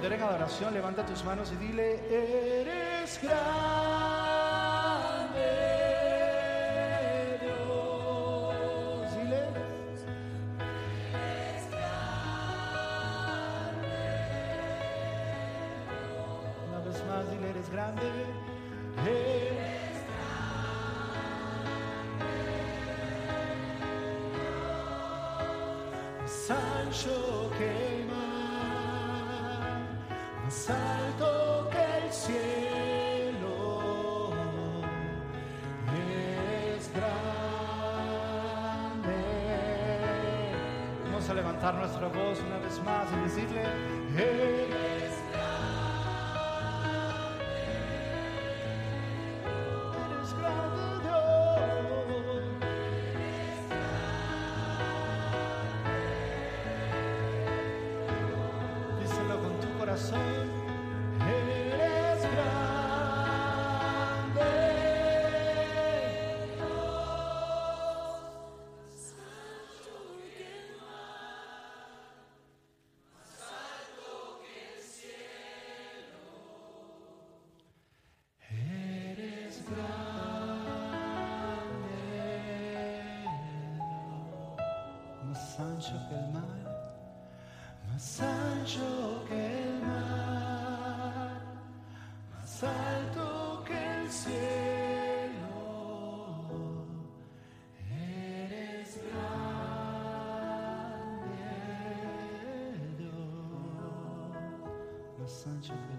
Responder en adoración. Levanta tus manos y dile, eres grande, Dios. Dile. Eres grande. Una vez más, dile, eres grande. Eres grande. Sancho que más alto que el cielo es grande. Vamos a levantar nuestra voz una vez más y decirle, ancho que el mar, más ancho que el mar, más alto que el cielo. Eres grande, Dios, más ancho que el mar,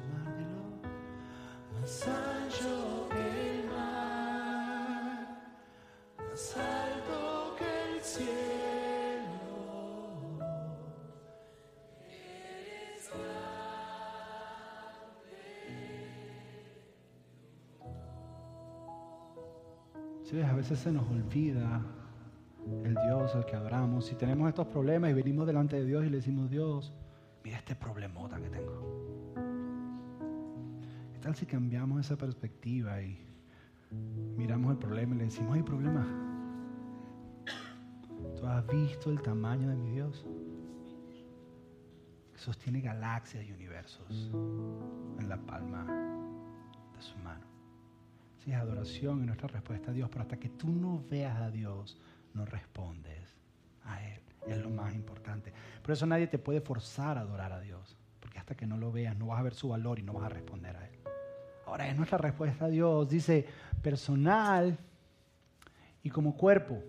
Sí, a veces se nos olvida el Dios al que adoramos. Si tenemos estos problemas y venimos delante de Dios y le decimos, Dios, mira este problemota que tengo. ¿Qué tal si cambiamos esa perspectiva y miramos el problema y le decimos, hay problema? ¿Tú has visto el tamaño de mi Dios? Sostiene galaxias y universos en la palma es adoración y nuestra respuesta a Dios, pero hasta que tú no veas a Dios, no respondes a Él. Es lo más importante. Por eso nadie te puede forzar a adorar a Dios, porque hasta que no lo veas, no vas a ver su valor y no vas a responder a Él. Ahora es nuestra respuesta a Dios. Dice personal y como cuerpo.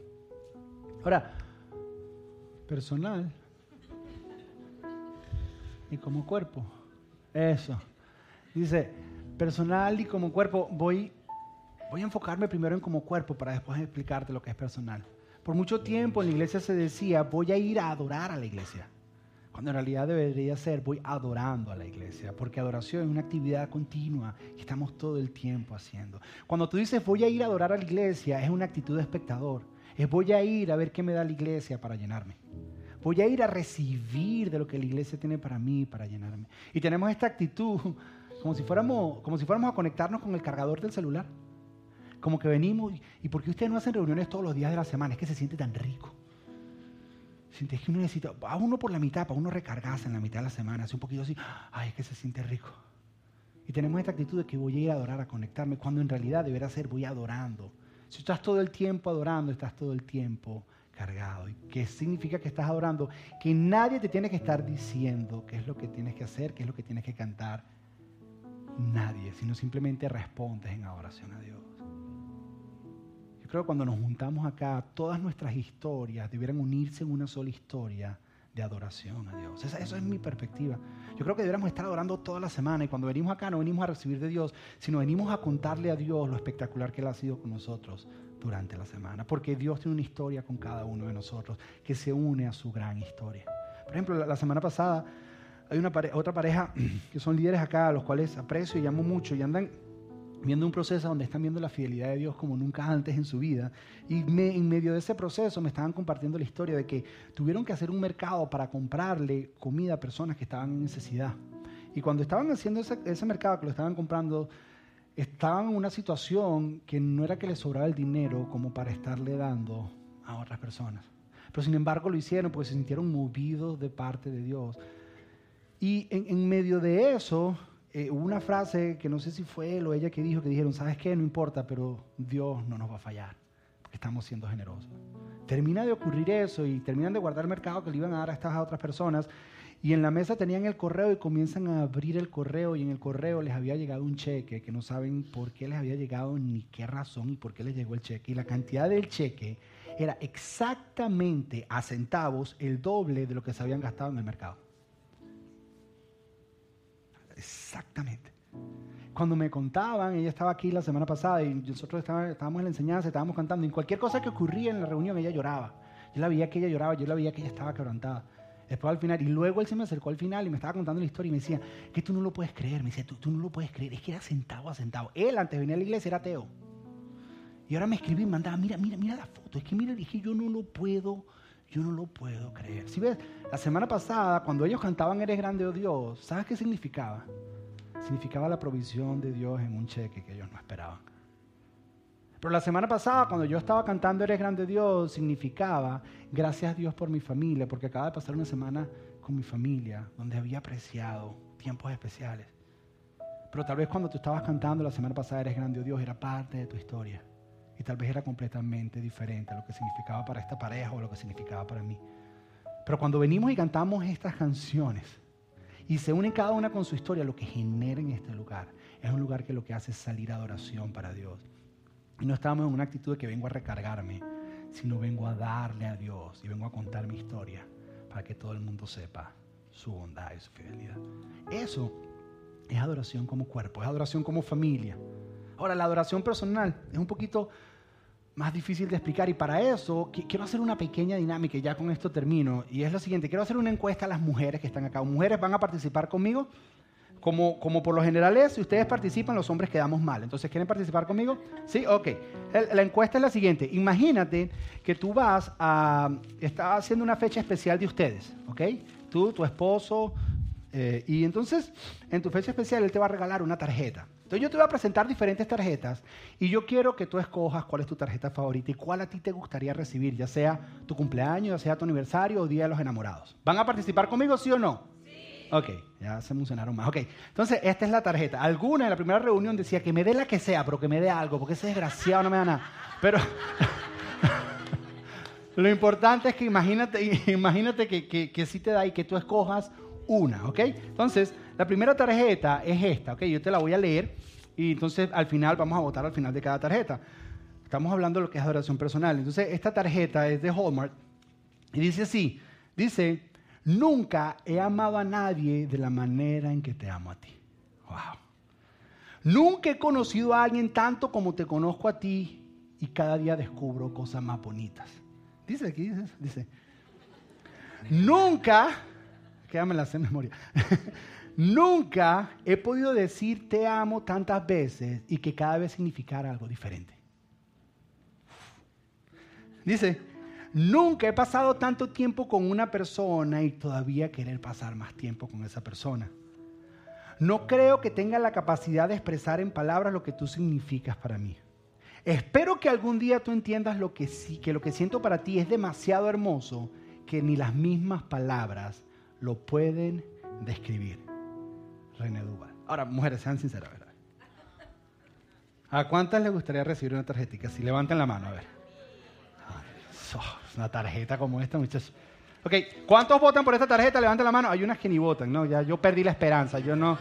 Ahora, personal y como cuerpo. Eso. Dice, personal y como cuerpo. Voy, voy a enfocarme primero en como cuerpo para después explicarte lo que es personal. Por mucho tiempo en la iglesia se decía, voy a ir a adorar a la iglesia. Cuando en realidad debería ser, voy adorando a la iglesia, porque adoración es una actividad continua que estamos todo el tiempo haciendo. Cuando tú dices, voy a ir a adorar a la iglesia, es una actitud de espectador. Es voy a ir a ver qué me da la iglesia para llenarme. Voy a ir a recibir de lo que la iglesia tiene para mí, para llenarme. Y tenemos esta actitud como si fuéramos, como si fuéramos a conectarnos con el cargador del celular. Como que venimos, ¿y por qué ustedes no hacen reuniones todos los días de la semana? Es que se siente tan rico. Sientes que uno necesita, a uno por la mitad, para uno recargarse en la mitad de la semana, hace un poquito así, ay, es que se siente rico. Y tenemos esta actitud de que voy a ir a adorar, a conectarme, cuando en realidad debería ser voy adorando. Si estás todo el tiempo adorando, estás todo el tiempo cargado. ¿Y qué significa que estás adorando? Que nadie te tiene que estar diciendo qué es lo que tienes que hacer, qué es lo que tienes que cantar. Nadie, sino simplemente respondes en adoración a Dios. Creo que cuando nos juntamos acá, todas nuestras historias debieran unirse en una sola historia de adoración a Dios. Esa, eso es mi perspectiva. Yo creo que deberíamos estar adorando toda la semana y cuando venimos acá no venimos a recibir de Dios, sino venimos a contarle a Dios lo espectacular que Él ha sido con nosotros durante la semana. Porque Dios tiene una historia con cada uno de nosotros que se une a su gran historia. Por ejemplo, la, la semana pasada hay una pare otra pareja que son líderes acá, a los cuales aprecio y amo mucho y andan viendo un proceso donde están viendo la fidelidad de Dios como nunca antes en su vida. Y en medio de ese proceso me estaban compartiendo la historia de que tuvieron que hacer un mercado para comprarle comida a personas que estaban en necesidad. Y cuando estaban haciendo ese, mercado, que lo estaban comprando, estaban en una situación que no era que les sobraba el dinero como para estarle dando a otras personas. Pero sin embargo lo hicieron porque se sintieron movidos de parte de Dios. Y en medio de eso, eh, hubo una frase que no sé si fue él o ella que dijo, que dijeron, ¿sabes qué? No importa, pero Dios no nos va a fallar, estamos siendo generosos. Termina de ocurrir eso y terminan de guardar el mercado que le iban a dar a estas otras personas. Y en la mesa tenían el correo y comienzan a abrir el correo y en el correo les había llegado un cheque que no saben por qué les había llegado ni qué razón y por qué les llegó el cheque. Y la cantidad del cheque era exactamente a centavos el doble de lo que se habían gastado en el mercado. Exactamente. Cuando me contaban, ella estaba aquí la semana pasada y nosotros estábamos en la enseñanza, estábamos cantando, y cualquier cosa que ocurría en la reunión, ella lloraba. Yo la veía que ella lloraba, yo la veía que ella estaba quebrantada. Después al final, y luego él se me acercó al final y me estaba contando la historia y me decía, que tú no lo puedes creer, me decía, tú, tú no lo puedes creer, es que era centavo a. Él antes de venir a la iglesia era ateo. Y ahora me escribí y mandaba, mira, mira, mira la foto, es que mira, dije, yo no lo puedo, yo no lo puedo creer. Si ves, la semana pasada, cuando ellos cantaban Eres grande, oh Dios, ¿sabes qué significaba? Significaba la provisión de Dios en un cheque que ellos no esperaban. Pero la semana pasada, cuando yo estaba cantando Eres grande Dios, significaba gracias a Dios por mi familia, porque acaba de pasar una semana con mi familia, donde había apreciado tiempos especiales. Pero tal vez cuando tú estabas cantando la semana pasada Eres grande Dios, era parte de tu historia. Y tal vez era completamente diferente a lo que significaba para esta pareja o lo que significaba para mí. Pero cuando venimos y cantamos estas canciones y se unen cada una con su historia, lo que genera en este lugar es un lugar que lo que hace es salir a adoración para Dios. Y no estamos en una actitud de que vengo a recargarme, sino vengo a darle a Dios y vengo a contar mi historia para que todo el mundo sepa su bondad y su fidelidad. Eso es adoración como cuerpo, es adoración como familia. Ahora, la adoración personal es un poquito más difícil de explicar y para eso quiero hacer una pequeña dinámica y ya con esto termino. Y es lo siguiente, quiero hacer una encuesta a las mujeres que están acá. Mujeres van a participar conmigo como, como por lo general es, si ustedes participan, los hombres quedamos mal. Entonces, ¿quieren participar conmigo? Sí, ok. La encuesta es la siguiente. Imagínate que tú vas a... Está haciendo una fecha especial de ustedes, ¿ok? Tú, tu esposo, eh, y entonces, en tu fecha especial, él te va a regalar una tarjeta. Entonces, yo te voy a presentar diferentes tarjetas y yo quiero que tú escojas cuál es tu tarjeta favorita y cuál a ti te gustaría recibir, ya sea tu cumpleaños, ya sea tu aniversario o Día de los Enamorados. ¿Van a participar conmigo, sí o no? Ok, ya se emocionaron más. Ok, entonces esta es la tarjeta. Alguna en la primera reunión decía que me dé la que sea, pero que me dé algo, porque ese desgraciado no me da nada. Pero lo importante es que imagínate, imagínate que, que, que sí te da y que tú escojas una, ¿ok? Entonces, la primera tarjeta es esta, ¿ok? Yo te la voy a leer y entonces al final vamos a votar al final de cada tarjeta. Estamos hablando de lo que es adoración personal. Entonces, esta tarjeta es de Hallmark y dice así, dice, Nunca he amado a nadie de la manera en que te amo a ti. Wow. Nunca he conocido a alguien tanto como te conozco a ti y cada día descubro cosas más bonitas. Dice aquí, dice, dice. Nunca, quédame la en memoria. Nunca he podido decir te amo tantas veces y que cada vez significara algo diferente. Dice, Nunca he pasado tanto tiempo con una persona y todavía querer pasar más tiempo con esa persona. No creo que tenga la capacidad de expresar en palabras lo que tú significas para mí. Espero que algún día tú entiendas lo que sí, que lo que siento para ti es demasiado hermoso que ni las mismas palabras lo pueden describir. René Duval. Ahora, mujeres, sean sinceras, ¿verdad? ¿A cuántas les gustaría recibir una tarjetita? Si levanten la mano, a ver. una tarjeta como esta, muchachos. Ok, ¿cuántos votan por esta tarjeta? Levanten la mano. Hay unas que ni votan, ¿no? Ya yo perdí la esperanza, yo no.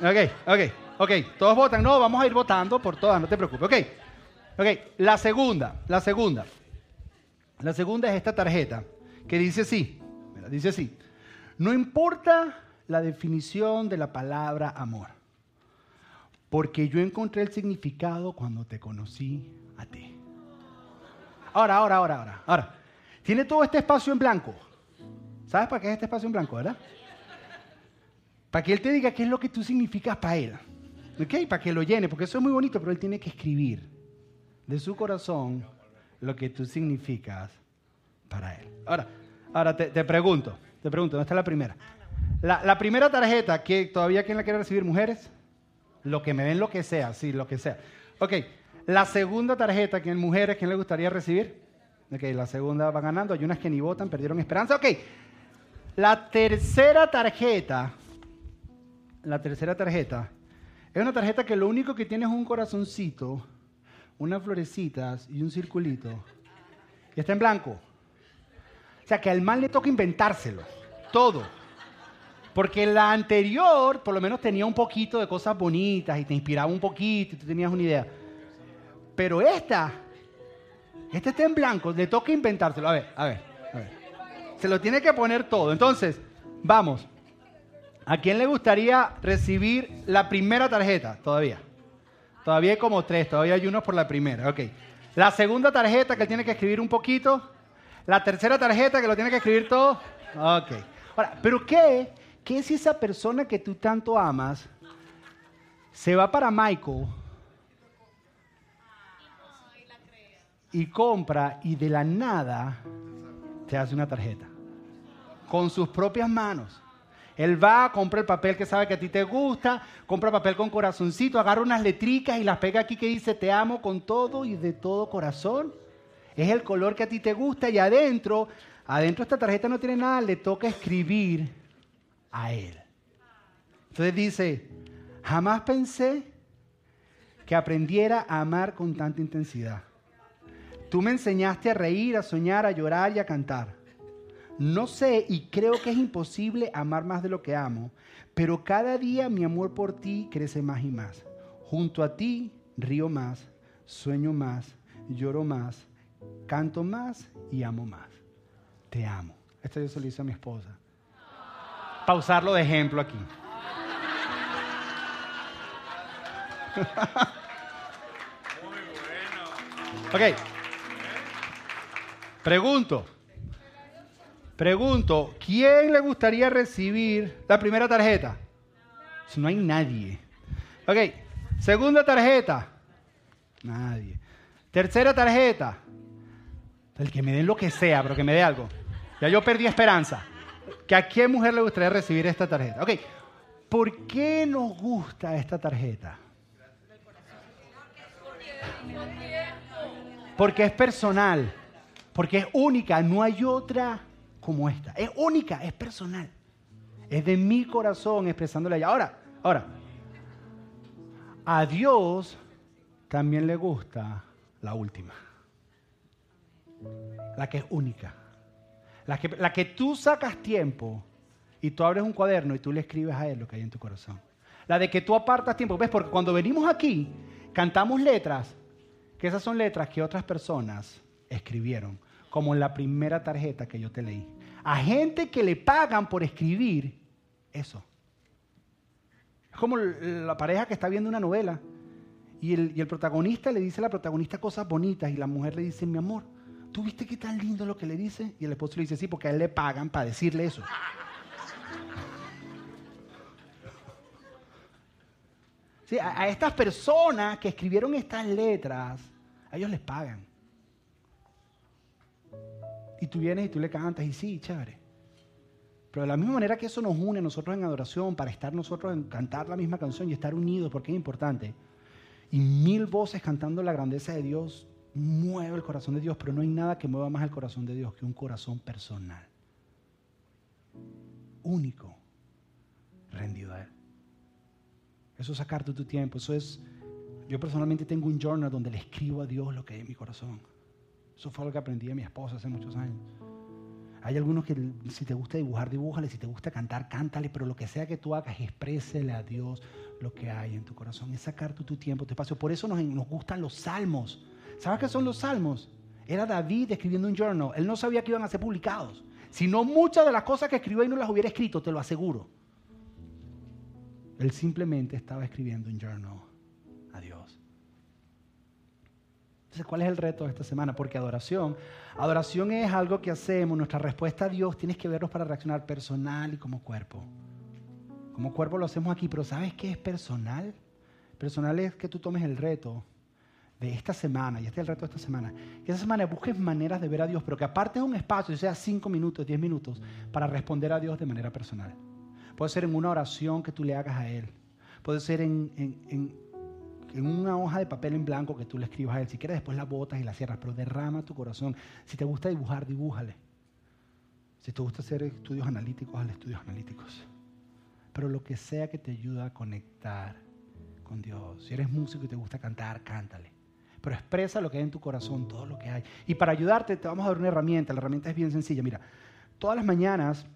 Ok, ok, ok. Todos votan, no, vamos a ir votando por todas, no te preocupes. Ok, ok. La segunda, la segunda. La segunda es esta tarjeta que dice así, dice así. No importa la definición de la palabra amor, porque yo encontré el significado cuando te conocí a ti. Ahora, ahora, ahora, ahora, ahora. Tiene todo este espacio en blanco. ¿Sabes para qué es este espacio en blanco, verdad? Para que él te diga qué es lo que tú significas para él. ¿Ok? Para que lo llene, porque eso es muy bonito, pero él tiene que escribir de su corazón lo que tú significas para él. Ahora, ahora te, pregunto, te pregunto, ¿dónde está la primera? La, primera tarjeta, que todavía quién la quiere recibir, mujeres, lo que me den lo que sea, sí, lo que sea. Ok, la segunda tarjeta, ¿quién mujeres, quién le gustaría recibir? Ok, la segunda va ganando. Hay unas que ni votan, perdieron esperanza. Ok, la tercera tarjeta, la tercera tarjeta, es una tarjeta que lo único que tiene es un corazoncito, unas florecitas y un circulito. Y está en blanco. Sea que al mal le toca inventárselo, todo. Porque la anterior, por lo menos, tenía un poquito de cosas bonitas y te inspiraba un poquito y tú tenías una idea. Pero esta, esta está en blanco, le toca inventárselo. A ver, a ver, a ver. Se lo tiene que poner todo. Entonces, vamos. ¿A quién le gustaría recibir la primera tarjeta? Todavía. Todavía hay como tres, todavía hay uno por la primera. Ok. La segunda tarjeta que tiene que escribir un poquito. La tercera tarjeta que lo tiene que escribir todo. Ok. Ahora, ¿pero qué? ¿Qué si esa persona que tú tanto amas se va para Michael y compra y de la nada te hace una tarjeta. Con sus propias manos. Él va, compra el papel que sabe que a ti te gusta, compra papel con corazoncito, agarra unas letricas y las pega aquí que dice te amo con todo y de todo corazón. Es el color que a ti te gusta y adentro, adentro esta tarjeta no tiene nada, le toca escribir a él. Entonces dice, jamás pensé que aprendiera a amar con tanta intensidad. Tú me enseñaste a reír, a soñar, a llorar y a cantar. No sé y creo que es imposible amar más de lo que amo, pero cada día mi amor por ti crece más y más. Junto a ti río más, sueño más, lloro más, canto más y amo más. Te amo. Esto yo se lo hice a mi esposa. Pausarlo de ejemplo aquí. ok. Pregunto. Pregunto, ¿quién le gustaría recibir la primera tarjeta? No hay nadie. Ok, segunda tarjeta. Nadie. Tercera tarjeta. El que me den lo que sea, pero que me dé algo. Ya yo perdí esperanza. ¿Que ¿A qué mujer le gustaría recibir esta tarjeta? Ok, ¿por qué nos gusta esta tarjeta? Porque es personal, porque es única, no hay otra como esta. Es única, es personal. Es de mi corazón expresándole ella. Ahora, ahora, a Dios también le gusta la última. La que es única. La que, la que tú sacas tiempo y tú abres un cuaderno y tú le escribes a Él lo que hay en tu corazón. La de que tú apartas tiempo. ¿Ves? Porque cuando venimos aquí, cantamos letras, que esas son letras que otras personas escribieron, como en la primera tarjeta que yo te leí. A gente que le pagan por escribir eso. Es como la pareja que está viendo una novela y el, y el protagonista le dice a la protagonista cosas bonitas y la mujer le dice, mi amor, ¿tú viste qué tan lindo lo que le dice? Y el esposo le dice, sí, porque a él le pagan para decirle eso. Sí, a, a estas personas que escribieron estas letras, a ellos les pagan. Y tú vienes y tú le cantas y sí, chévere. Pero de la misma manera que eso nos une a nosotros en adoración, para estar nosotros en cantar la misma canción y estar unidos, porque es importante. Y mil voces cantando la grandeza de Dios mueve el corazón de Dios, pero no hay nada que mueva más el corazón de Dios que un corazón personal. Único, rendido a Él. Eso es sacarte tu tiempo, eso es... Yo personalmente tengo un journal donde le escribo a Dios lo que hay en mi corazón. Eso fue lo que aprendí de mi esposa hace muchos años. Hay algunos que si te gusta dibujar, dibújale, si te gusta cantar, cántale, pero lo que sea que tú hagas, exprésele a Dios lo que hay en tu corazón. Es sacar tu, tu tiempo, tu espacio. Por eso nos, nos gustan los salmos. ¿Sabes qué son los salmos? Era David escribiendo un journal. Él no sabía que iban a ser publicados. Si no, muchas de las cosas que escribió y no las hubiera escrito, te lo aseguro. Él simplemente estaba escribiendo un journal a Dios. Entonces, ¿cuál es el reto de esta semana? Porque adoración, adoración es algo que hacemos, nuestra respuesta a Dios tienes que vernos para reaccionar personal y como cuerpo. Como cuerpo lo hacemos aquí, pero ¿sabes qué es personal? Personal es que tú tomes el reto de esta semana, y este es el reto de esta semana, que esta semana busques maneras de ver a Dios, pero que aparte de un espacio, sea cinco minutos, diez minutos, para responder a Dios de manera personal. Puede ser en una oración que tú le hagas a Él. Puede ser en, en, en una hoja de papel en blanco que tú le escribas a él. Si quieres, después la botas y la cierras, pero derrama tu corazón. Si te gusta dibujar, dibújale. Si te gusta hacer estudios analíticos, haz estudios analíticos. Pero lo que sea que te ayude a conectar con Dios. Si eres músico y te gusta cantar, cántale. Pero expresa lo que hay en tu corazón, todo lo que hay. Y para ayudarte, te vamos a dar una herramienta. La herramienta es bien sencilla. Mira, todas las mañanas,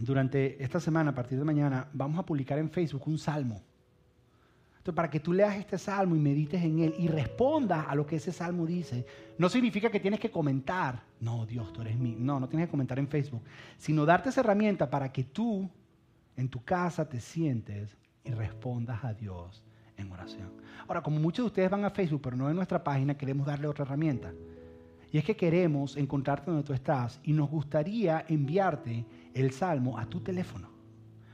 durante esta semana, a partir de mañana, vamos a publicar en Facebook un salmo para que tú leas este salmo y medites en él y respondas a lo que ese salmo dice, no significa que tienes que comentar, no, Dios, tú eres mío, no, no tienes que comentar en Facebook, sino darte esa herramienta para que tú en tu casa te sientes y respondas a Dios en oración. Ahora, como muchos de ustedes van a Facebook, pero no en nuestra página, queremos darle otra herramienta. Y es que queremos encontrarte donde tú estás y nos gustaría enviarte el salmo a tu teléfono,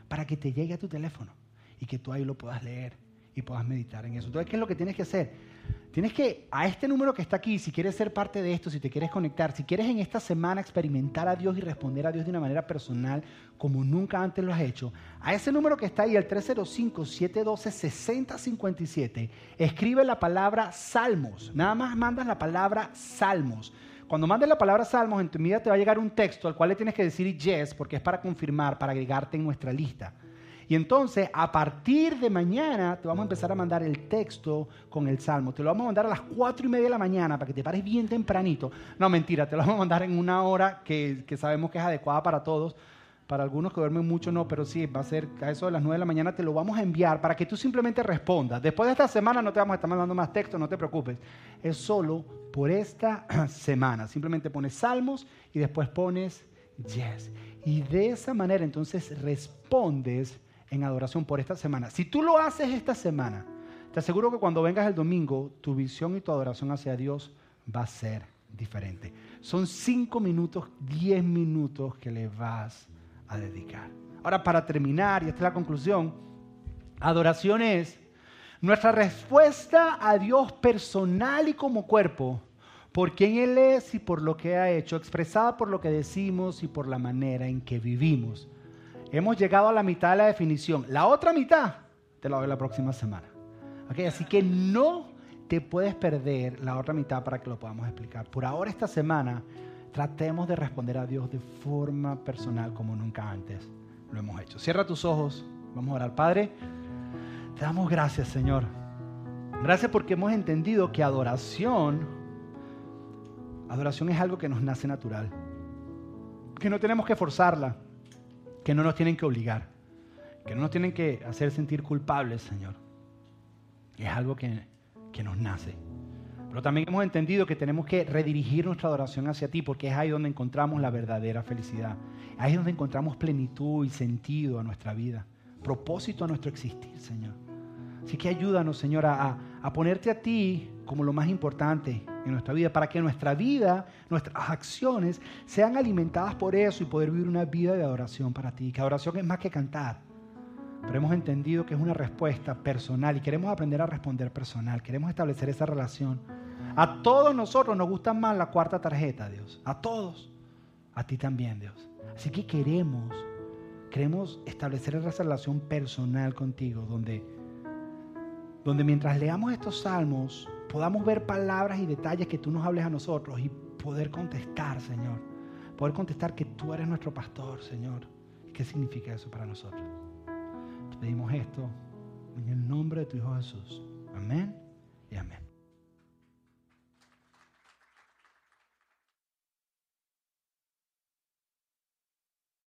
para que te llegue a tu teléfono y que tú ahí lo puedas leer y puedas meditar en eso. Entonces, ¿qué es lo que tienes que hacer? Tienes que, a este número que está aquí, si quieres ser parte de esto, si te quieres conectar, si quieres en esta semana experimentar a Dios y responder a Dios de una manera personal como nunca antes lo has hecho, a ese número que está ahí, el 305-712-6057, escribe la palabra salmos. Nada más mandas la palabra salmos. Cuando mandes la palabra salmos, en tu vida te va a llegar un texto al cual le tienes que decir yes, porque es para confirmar, para agregarte en nuestra lista. Y entonces, a partir de mañana, te vamos a empezar a mandar el texto con el salmo. Te lo vamos a mandar a las cuatro y media de la mañana para que te pares bien tempranito. No, mentira, te lo vamos a mandar en una hora que, que sabemos que es adecuada para todos. Para algunos que duermen mucho no, pero sí, va a ser a eso de las nueve de la mañana, te lo vamos a enviar para que tú simplemente respondas. Después de esta semana no te vamos a estar mandando más texto, no te preocupes. Es solo por esta semana. Simplemente pones salmos y después pones yes. Y de esa manera entonces respondes en adoración por esta semana. Si tú lo haces esta semana, te aseguro que cuando vengas el domingo, tu visión y tu adoración hacia Dios va a ser diferente. Son cinco minutos, diez minutos que le vas a dedicar. Ahora, para terminar, y esta es la conclusión, adoración es nuestra respuesta a Dios personal y como cuerpo por quién Él es y por lo que ha hecho, expresada por lo que decimos y por la manera en que vivimos. Hemos llegado a la mitad de la definición. La otra mitad te la doy la próxima semana. Así que no te puedes perder la otra mitad para que lo podamos explicar. Por ahora esta semana tratemos de responder a Dios de forma personal como nunca antes lo hemos hecho. Cierra tus ojos, vamos a orar. Padre, te damos gracias Señor. Gracias porque hemos entendido que adoración, adoración es algo que nos nace natural. Que no tenemos que forzarla que no nos tienen que obligar, que no nos tienen que hacer sentir culpables, Señor. Es algo que, que nos nace. Pero también hemos entendido que tenemos que redirigir nuestra adoración hacia ti, porque es ahí donde encontramos la verdadera felicidad. Ahí es donde encontramos plenitud y sentido a nuestra vida, propósito a nuestro existir, Señor. Así que ayúdanos, Señor, a, ponerte a ti como lo más importante en nuestra vida, para que nuestra vida, nuestras acciones sean alimentadas por eso y poder vivir una vida de adoración para ti. Que adoración es más que cantar, pero hemos entendido que es una respuesta personal y queremos aprender a responder personal, queremos establecer esa relación. A todos nosotros nos gusta más la cuarta tarjeta, Dios, a todos, a ti también, Dios. Así que queremos, queremos establecer esa relación personal contigo, donde donde mientras leamos estos salmos podamos ver palabras y detalles que tú nos hables a nosotros y poder contestar, Señor. Poder contestar que tú eres nuestro pastor, Señor. ¿Qué significa eso para nosotros? Te pedimos esto en el nombre de tu Hijo Jesús. Amén y amén.